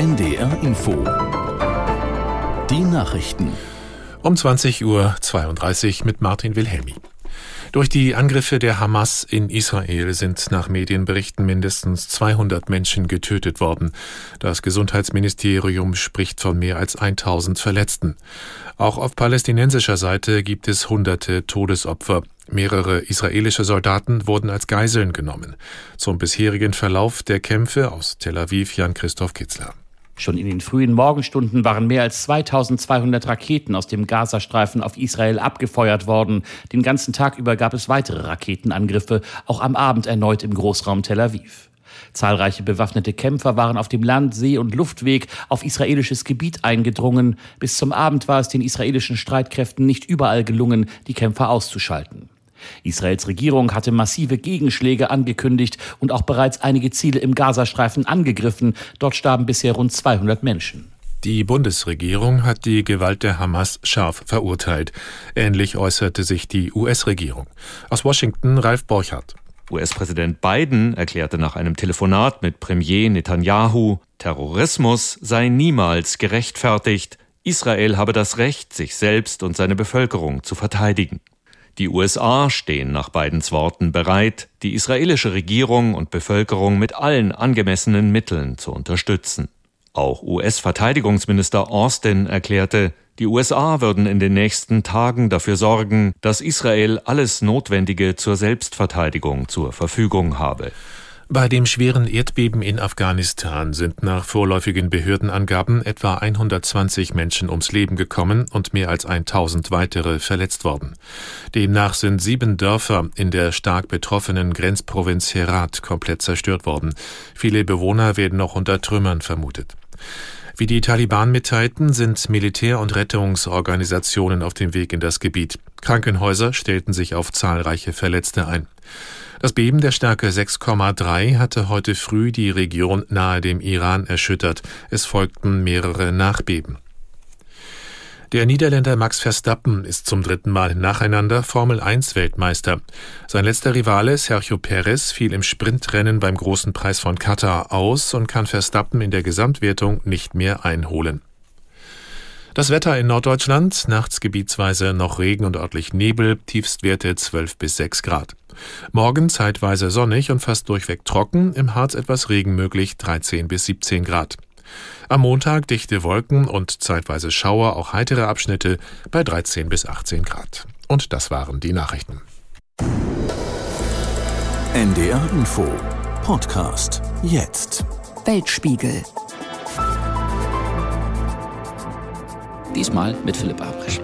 NDR Info. Die Nachrichten. Um 20.32 Uhr mit Martin Wilhelmi. Durch die Angriffe der Hamas in Israel sind nach Medienberichten mindestens 200 Menschen getötet worden. Das Gesundheitsministerium spricht von mehr als 1000 Verletzten. Auch auf palästinensischer Seite gibt es hunderte Todesopfer. Mehrere israelische Soldaten wurden als Geiseln genommen. Zum bisherigen Verlauf der Kämpfe aus Tel Aviv Jan-Christoph Kitzler. Schon in den frühen Morgenstunden waren mehr als 2200 Raketen aus dem Gazastreifen auf Israel abgefeuert worden. Den ganzen Tag über gab es weitere Raketenangriffe, auch am Abend erneut im Großraum Tel Aviv. Zahlreiche bewaffnete Kämpfer waren auf dem Land-, See- und Luftweg auf israelisches Gebiet eingedrungen. Bis zum Abend war es den israelischen Streitkräften nicht überall gelungen, die Kämpfer auszuschalten. Israels Regierung hatte massive Gegenschläge angekündigt und auch bereits einige Ziele im Gazastreifen angegriffen. Dort starben bisher rund 200 Menschen. Die Bundesregierung hat die Gewalt der Hamas scharf verurteilt. Ähnlich äußerte sich die US-Regierung. Aus Washington Ralf Borchardt. US-Präsident Biden erklärte nach einem Telefonat mit Premier Netanyahu, Terrorismus sei niemals gerechtfertigt, Israel habe das Recht, sich selbst und seine Bevölkerung zu verteidigen. Die USA stehen nach Bidens Worten bereit, die israelische Regierung und Bevölkerung mit allen angemessenen Mitteln zu unterstützen. Auch US-Verteidigungsminister Austin erklärte, die USA würden in den nächsten Tagen dafür sorgen, dass Israel alles Notwendige zur Selbstverteidigung zur Verfügung habe. Bei dem schweren Erdbeben in Afghanistan sind nach vorläufigen Behördenangaben etwa 120 Menschen ums Leben gekommen und mehr als 1000 weitere verletzt worden. Demnach sind sieben Dörfer in der stark betroffenen Grenzprovinz Herat komplett zerstört worden. Viele Bewohner werden noch unter Trümmern vermutet. Wie die Taliban mitteilten, sind Militär- und Rettungsorganisationen auf dem Weg in das Gebiet. Krankenhäuser stellten sich auf zahlreiche Verletzte ein. Das Beben der Stärke 6,3 hatte heute früh die Region nahe dem Iran erschüttert. Es folgten mehrere Nachbeben. Der Niederländer Max Verstappen ist zum dritten Mal nacheinander Formel 1 Weltmeister. Sein letzter Rivale Sergio Perez fiel im Sprintrennen beim großen Preis von Katar aus und kann Verstappen in der Gesamtwertung nicht mehr einholen. Das Wetter in Norddeutschland, nachts gebietsweise noch Regen und örtlich Nebel, Tiefstwerte 12 bis 6 Grad. Morgen zeitweise sonnig und fast durchweg trocken, im Harz etwas Regen möglich 13 bis 17 Grad. Am Montag dichte Wolken und zeitweise Schauer, auch heitere Abschnitte bei 13 bis 18 Grad. Und das waren die Nachrichten. NDR Info Podcast jetzt. Weltspiegel Diesmal mit Philipp Abrisch.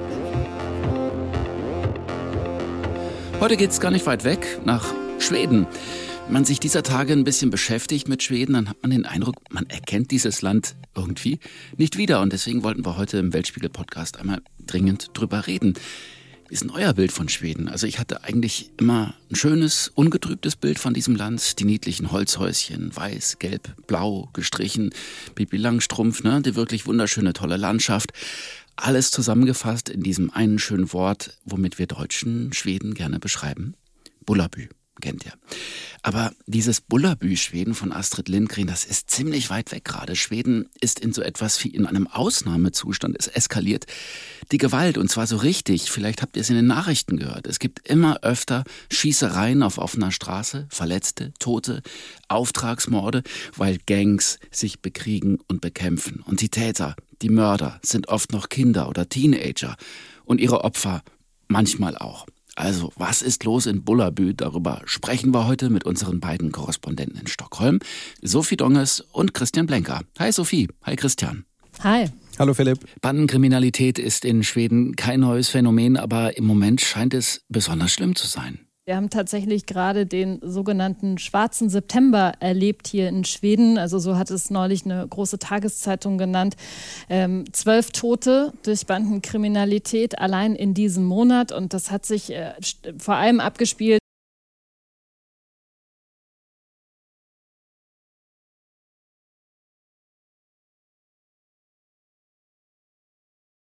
Heute geht es gar nicht weit weg, nach Schweden. Man sich dieser Tage ein bisschen beschäftigt mit Schweden, dann hat man den Eindruck, man erkennt dieses Land irgendwie nicht wieder. Und deswegen wollten wir heute im Weltspiegel-Podcast einmal dringend drüber reden. Wie ist denn euer Bild von Schweden? Also ich hatte eigentlich immer ein schönes, ungetrübtes Bild von diesem Land. Die niedlichen Holzhäuschen, weiß, gelb, blau gestrichen. Bibi Langstrumpf, ne? Die wirklich wunderschöne, tolle Landschaft. Alles zusammengefasst in diesem einen schönen Wort, womit wir Deutschen Schweden gerne beschreiben. Bullabü kennt ihr. Aber dieses Bullabü-Schweden von Astrid Lindgren, das ist ziemlich weit weg gerade. Schweden ist in so etwas wie in einem Ausnahmezustand. Es eskaliert die Gewalt und zwar so richtig. Vielleicht habt ihr es in den Nachrichten gehört. Es gibt immer öfter Schießereien auf offener Straße, Verletzte, Tote, Auftragsmorde, weil Gangs sich bekriegen und bekämpfen. Und die Täter, die Mörder sind oft noch Kinder oder Teenager und ihre Opfer manchmal auch. Also, was ist los in Bullabü? Darüber sprechen wir heute mit unseren beiden Korrespondenten in Stockholm, Sophie Donges und Christian Blenker. Hi Sophie, hi Christian. Hi. Hallo Philipp. Bandenkriminalität ist in Schweden kein neues Phänomen, aber im Moment scheint es besonders schlimm zu sein. Wir haben tatsächlich gerade den sogenannten Schwarzen September erlebt hier in Schweden. Also so hat es neulich eine große Tageszeitung genannt. Ähm, zwölf Tote durch Bandenkriminalität allein in diesem Monat. Und das hat sich äh, vor allem abgespielt